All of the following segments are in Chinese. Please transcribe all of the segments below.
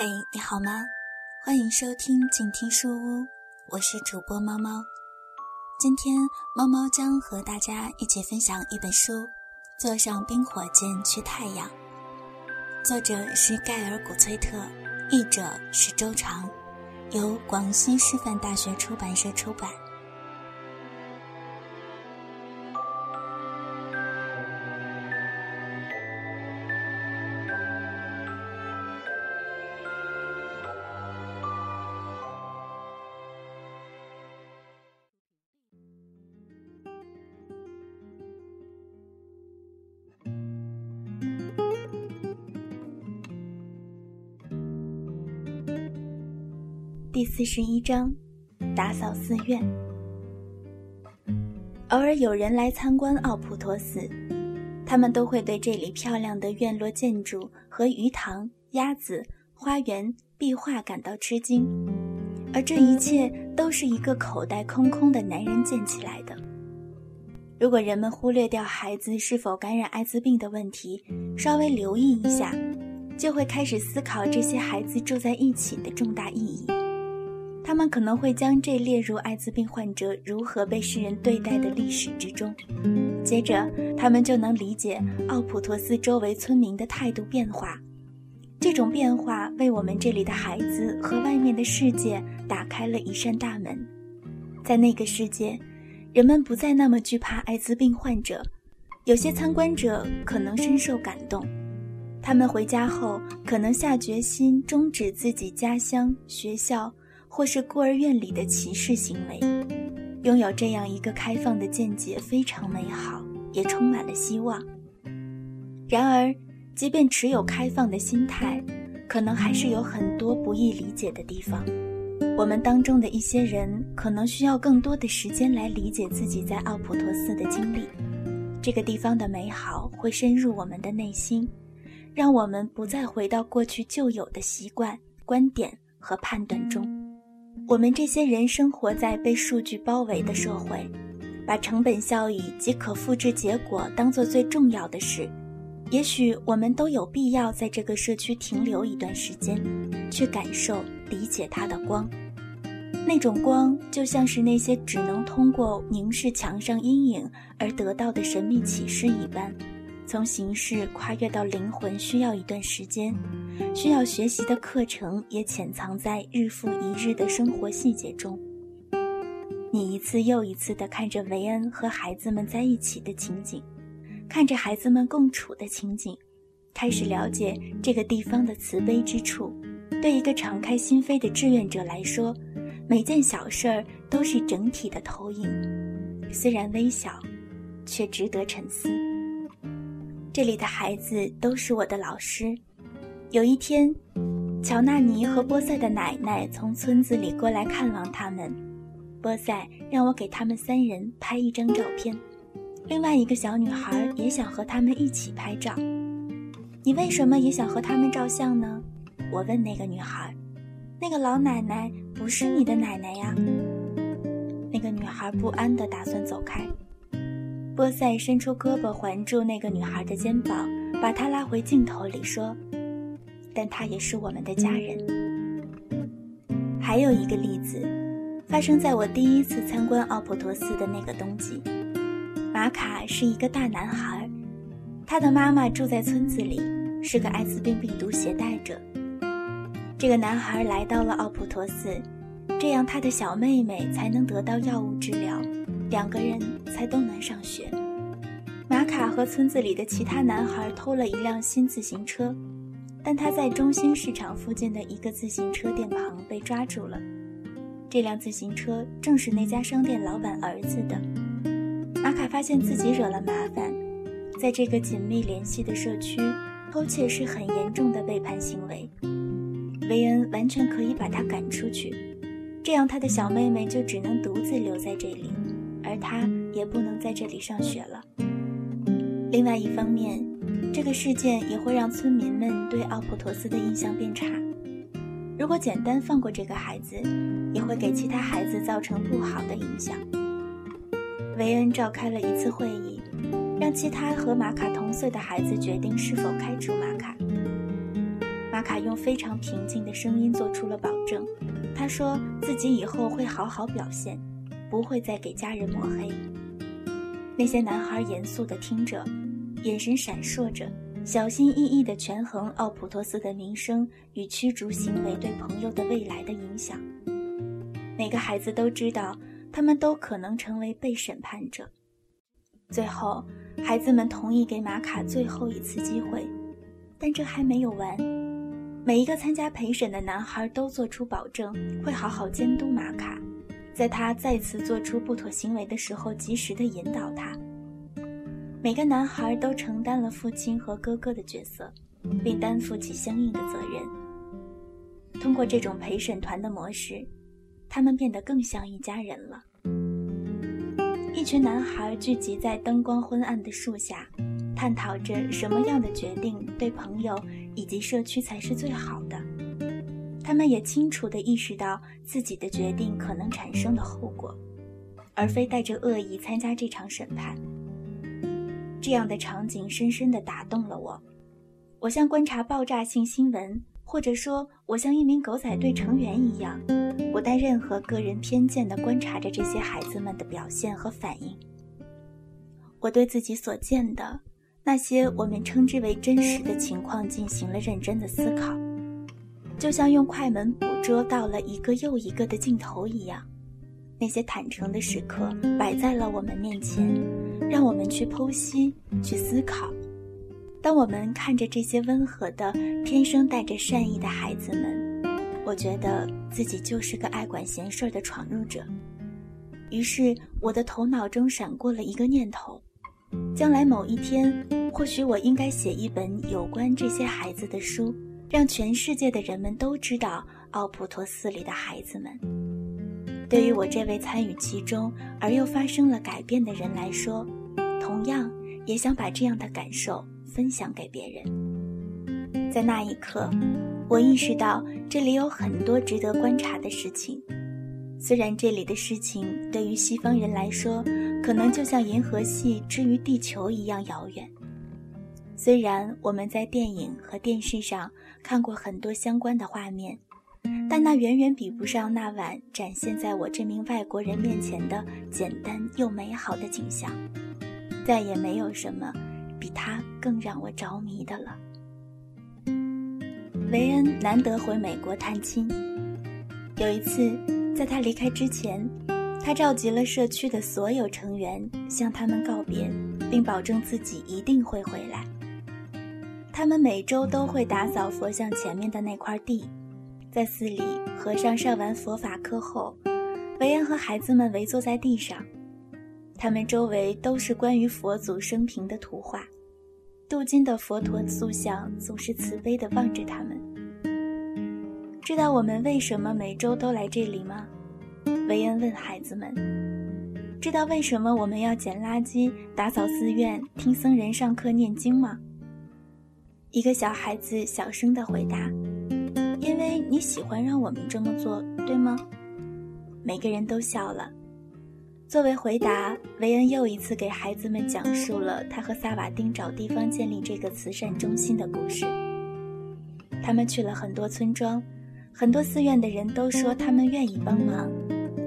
嘿，你好吗？欢迎收听静听书屋，我是主播猫猫。今天猫猫将和大家一起分享一本书，《坐上冰火箭去太阳》，作者是盖尔·古崔特，译者是周长，由广西师范大学出版社出版。四十一章，打扫寺院。偶尔有人来参观奥普陀寺，他们都会对这里漂亮的院落建筑和鱼塘、鸭子、花园、壁画感到吃惊，而这一切都是一个口袋空空的男人建起来的。如果人们忽略掉孩子是否感染艾滋病的问题，稍微留意一下，就会开始思考这些孩子住在一起的重大意义。他们可能会将这列入艾滋病患者如何被世人对待的历史之中，接着他们就能理解奥普托斯周围村民的态度变化。这种变化为我们这里的孩子和外面的世界打开了一扇大门。在那个世界，人们不再那么惧怕艾滋病患者。有些参观者可能深受感动，他们回家后可能下决心终止自己家乡、学校。或是孤儿院里的歧视行为，拥有这样一个开放的见解非常美好，也充满了希望。然而，即便持有开放的心态，可能还是有很多不易理解的地方。我们当中的一些人可能需要更多的时间来理解自己在奥普托斯的经历。这个地方的美好会深入我们的内心，让我们不再回到过去旧有的习惯、观点和判断中。我们这些人生活在被数据包围的社会，把成本效益及可复制结果当做最重要的事。也许我们都有必要在这个社区停留一段时间，去感受、理解它的光。那种光就像是那些只能通过凝视墙上阴影而得到的神秘启示一般。从形式跨越到灵魂需要一段时间，需要学习的课程也潜藏在日复一日的生活细节中。你一次又一次地看着维恩和孩子们在一起的情景，看着孩子们共处的情景，开始了解这个地方的慈悲之处。对一个敞开心扉的志愿者来说，每件小事儿都是整体的投影，虽然微小，却值得沉思。这里的孩子都是我的老师。有一天，乔纳尼和波塞的奶奶从村子里过来看望他们。波塞让我给他们三人拍一张照片。另外一个小女孩也想和他们一起拍照。你为什么也想和他们照相呢？我问那个女孩。那个老奶奶不是你的奶奶呀。那个女孩不安地打算走开。波塞伸出胳膊环住那个女孩的肩膀，把她拉回镜头里说：“但她也是我们的家人。”还有一个例子，发生在我第一次参观奥普陀斯的那个冬季。马卡是一个大男孩，他的妈妈住在村子里，是个艾滋病病毒携带者。这个男孩来到了奥普陀斯，这样他的小妹妹才能得到药物治疗。两个人才都能上学。马卡和村子里的其他男孩偷了一辆新自行车，但他在中心市场附近的一个自行车店旁被抓住了。这辆自行车正是那家商店老板儿子的。马卡发现自己惹了麻烦，在这个紧密联系的社区，偷窃是很严重的背叛行为。维恩完全可以把他赶出去，这样他的小妹妹就只能独自留在这里。而他也不能在这里上学了。另外一方面，这个事件也会让村民们对奥普托斯的印象变差。如果简单放过这个孩子，也会给其他孩子造成不好的影响。维恩召开了一次会议，让其他和马卡同岁的孩子决定是否开除马卡。玛卡用非常平静的声音做出了保证。他说自己以后会好好表现，不会再给家人抹黑。那些男孩严肃地听着，眼神闪烁着，小心翼翼地权衡奥普托斯的名声与驱逐行为对朋友的未来的影响。每个孩子都知道，他们都可能成为被审判者。最后，孩子们同意给玛卡最后一次机会，但这还没有完。每一个参加陪审的男孩都做出保证，会好好监督玛卡，在他再次做出不妥行为的时候，及时的引导他。每个男孩都承担了父亲和哥哥的角色，并担负起相应的责任。通过这种陪审团的模式，他们变得更像一家人了。一群男孩聚集在灯光昏暗的树下。探讨着什么样的决定对朋友以及社区才是最好的。他们也清楚地意识到自己的决定可能产生的后果，而非带着恶意参加这场审判。这样的场景深深地打动了我。我像观察爆炸性新闻，或者说，我像一名狗仔队成员一样，不带任何个人偏见地观察着这些孩子们的表现和反应。我对自己所见的。那些我们称之为真实的情况进行了认真的思考，就像用快门捕捉到了一个又一个的镜头一样。那些坦诚的时刻摆在了我们面前，让我们去剖析、去思考。当我们看着这些温和的、天生带着善意的孩子们，我觉得自己就是个爱管闲事的闯入者。于是，我的头脑中闪过了一个念头。将来某一天，或许我应该写一本有关这些孩子的书，让全世界的人们都知道奥普托寺里的孩子们。对于我这位参与其中而又发生了改变的人来说，同样也想把这样的感受分享给别人。在那一刻，我意识到这里有很多值得观察的事情，虽然这里的事情对于西方人来说。可能就像银河系之于地球一样遥远。虽然我们在电影和电视上看过很多相关的画面，但那远远比不上那晚展现在我这名外国人面前的简单又美好的景象。再也没有什么比它更让我着迷的了。维恩难得回美国探亲，有一次在他离开之前。他召集了社区的所有成员，向他们告别，并保证自己一定会回来。他们每周都会打扫佛像前面的那块地。在寺里，和尚上完佛法课后，维恩和孩子们围坐在地上，他们周围都是关于佛祖生平的图画。镀金的佛陀塑像总是慈悲地望着他们。知道我们为什么每周都来这里吗？维恩问孩子们：“知道为什么我们要捡垃圾、打扫寺院、听僧人上课念经吗？”一个小孩子小声地回答：“因为你喜欢让我们这么做，对吗？”每个人都笑了。作为回答，维恩又一次给孩子们讲述了他和萨瓦丁找地方建立这个慈善中心的故事。他们去了很多村庄，很多寺院的人都说他们愿意帮忙。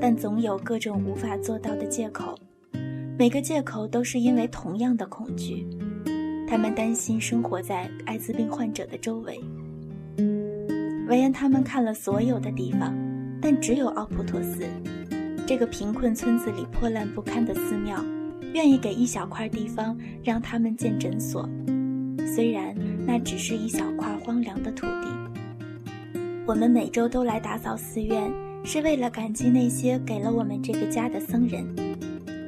但总有各种无法做到的借口，每个借口都是因为同样的恐惧。他们担心生活在艾滋病患者的周围。维恩他们看了所有的地方，但只有奥普托斯这个贫困村子里破烂不堪的寺庙，愿意给一小块地方让他们建诊所，虽然那只是一小块荒凉的土地。我们每周都来打扫寺院。是为了感激那些给了我们这个家的僧人，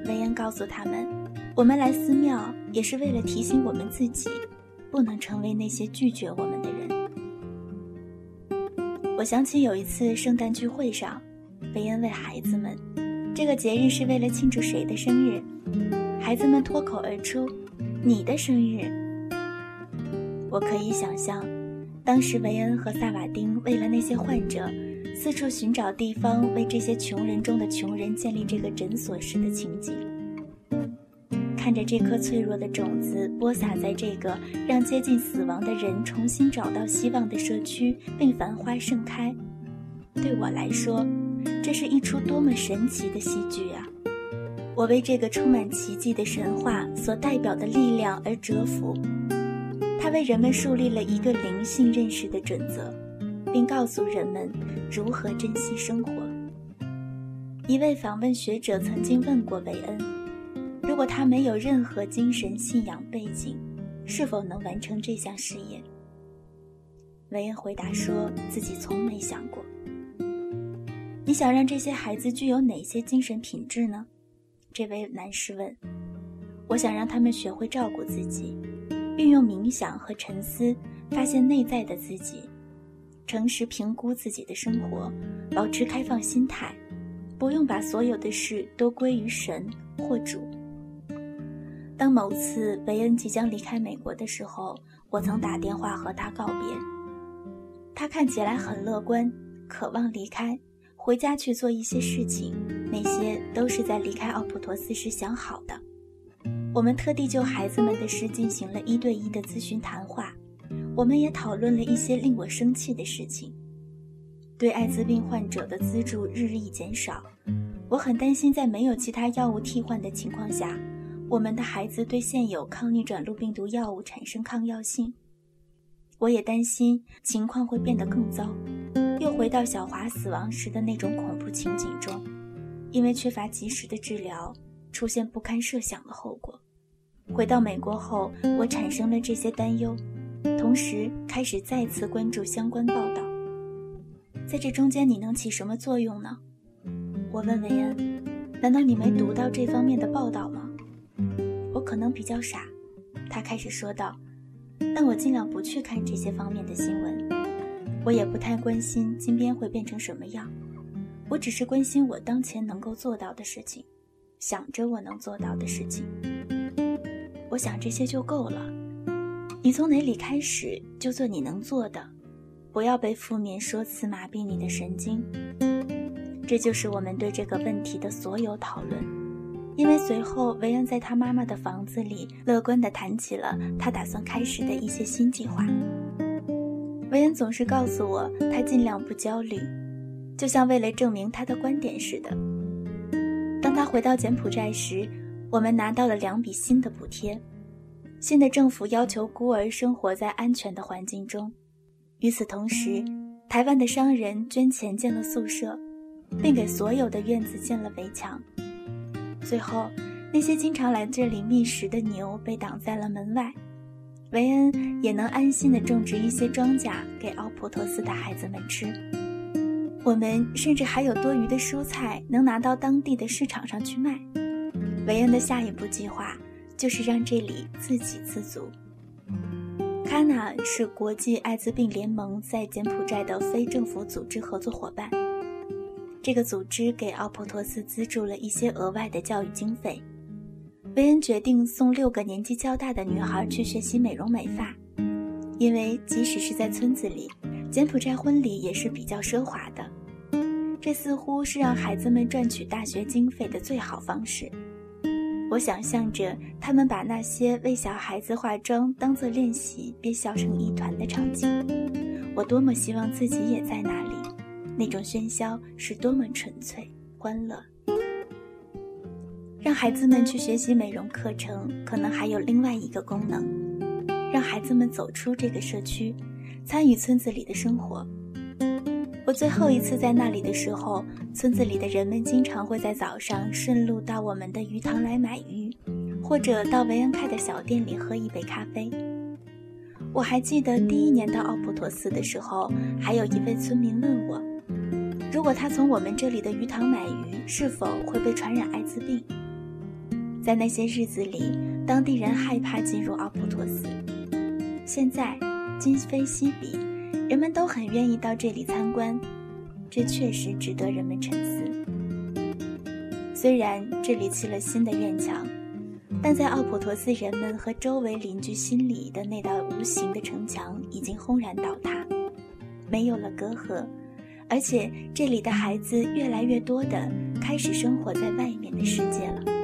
维恩告诉他们，我们来寺庙也是为了提醒我们自己，不能成为那些拒绝我们的人。我想起有一次圣诞聚会上，维恩问孩子们，这个节日是为了庆祝谁的生日？孩子们脱口而出：“你的生日。”我可以想象，当时维恩和萨瓦丁为了那些患者。四处寻找地方，为这些穷人中的穷人建立这个诊所时的情景。看着这颗脆弱的种子播撒在这个让接近死亡的人重新找到希望的社区，并繁花盛开。对我来说，这是一出多么神奇的戏剧啊！我为这个充满奇迹的神话所代表的力量而折服。它为人们树立了一个灵性认识的准则，并告诉人们如何珍惜生活。一位访问学者曾经问过韦恩：“如果他没有任何精神信仰背景，是否能完成这项事业？”韦恩回答说自己从没想过。你想让这些孩子具有哪些精神品质呢？这位男士问：“我想让他们学会照顾自己，运用冥想和沉思，发现内在的自己，诚实评估自己的生活，保持开放心态，不用把所有的事都归于神或主。”当某次韦恩即将离开美国的时候，我曾打电话和他告别。他看起来很乐观，渴望离开。回家去做一些事情，那些都是在离开奥普托斯时想好的。我们特地就孩子们的事进行了一对一的咨询谈话，我们也讨论了一些令我生气的事情。对艾滋病患者的资助日益减少，我很担心在没有其他药物替换的情况下，我们的孩子对现有抗逆转录病毒药物产生抗药性。我也担心情况会变得更糟。又回到小华死亡时的那种恐怖情景中，因为缺乏及时的治疗，出现不堪设想的后果。回到美国后，我产生了这些担忧，同时开始再次关注相关报道。在这中间，你能起什么作用呢？我问韦恩：“难道你没读到这方面的报道吗？”可能比较傻，他开始说道：“但我尽量不去看这些方面的新闻。”我也不太关心金边会变成什么样，我只是关心我当前能够做到的事情，想着我能做到的事情。我想这些就够了。你从哪里开始就做你能做的，不要被负面说辞麻痹你的神经。这就是我们对这个问题的所有讨论。因为随后维恩在他妈妈的房子里乐观地谈起了他打算开始的一些新计划。维恩总是告诉我，他尽量不焦虑，就像为了证明他的观点似的。当他回到柬埔寨时，我们拿到了两笔新的补贴。新的政府要求孤儿生活在安全的环境中。与此同时，台湾的商人捐钱建了宿舍，并给所有的院子建了围墙。最后，那些经常来这里觅食的牛被挡在了门外。维恩也能安心地种植一些庄稼给奥普托斯的孩子们吃。我们甚至还有多余的蔬菜能拿到当地的市场上去卖。维恩的下一步计划就是让这里自给自足。卡纳是国际艾滋病联盟在柬埔寨的非政府组织合作伙伴。这个组织给奥普托斯资助了一些额外的教育经费。维恩决定送六个年纪较大的女孩去学习美容美发，因为即使是在村子里，柬埔寨婚礼也是比较奢华的。这似乎是让孩子们赚取大学经费的最好方式。我想象着他们把那些为小孩子化妆当做练习，便笑成一团的场景。我多么希望自己也在那里，那种喧嚣是多么纯粹、欢乐。让孩子们去学习美容课程，可能还有另外一个功能：让孩子们走出这个社区，参与村子里的生活。我最后一次在那里的时候，村子里的人们经常会在早上顺路到我们的鱼塘来买鱼，或者到维恩开的小店里喝一杯咖啡。我还记得第一年到奥普托斯的时候，还有一位村民问我，如果他从我们这里的鱼塘买鱼，是否会被传染艾滋病？在那些日子里，当地人害怕进入奥普托斯。现在，今非昔比，人们都很愿意到这里参观，这确实值得人们沉思。虽然这里砌了新的院墙，但在奥普托斯人们和周围邻居心里的那道无形的城墙已经轰然倒塌，没有了隔阂，而且这里的孩子越来越多的开始生活在外面的世界了。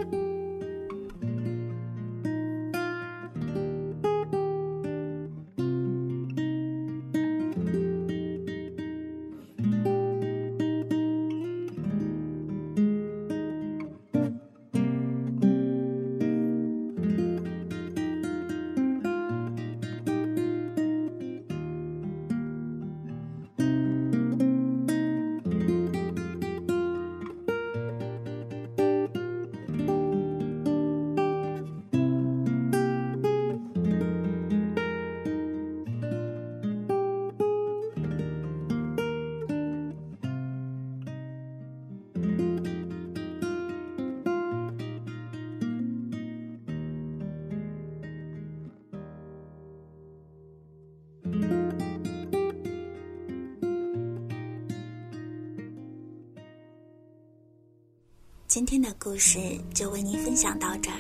今天的故事就为您分享到这儿。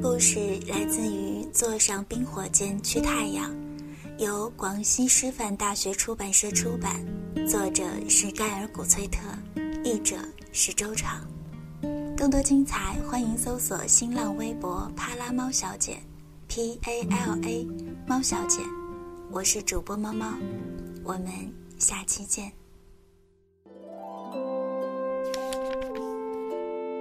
故事来自于《坐上冰火箭去太阳》，由广西师范大学出版社出版，作者是盖尔·古崔特，译者是周长。更多精彩，欢迎搜索新浪微博“帕拉猫小姐 ”，P A L A 猫小姐。我是主播猫猫，我们下期见。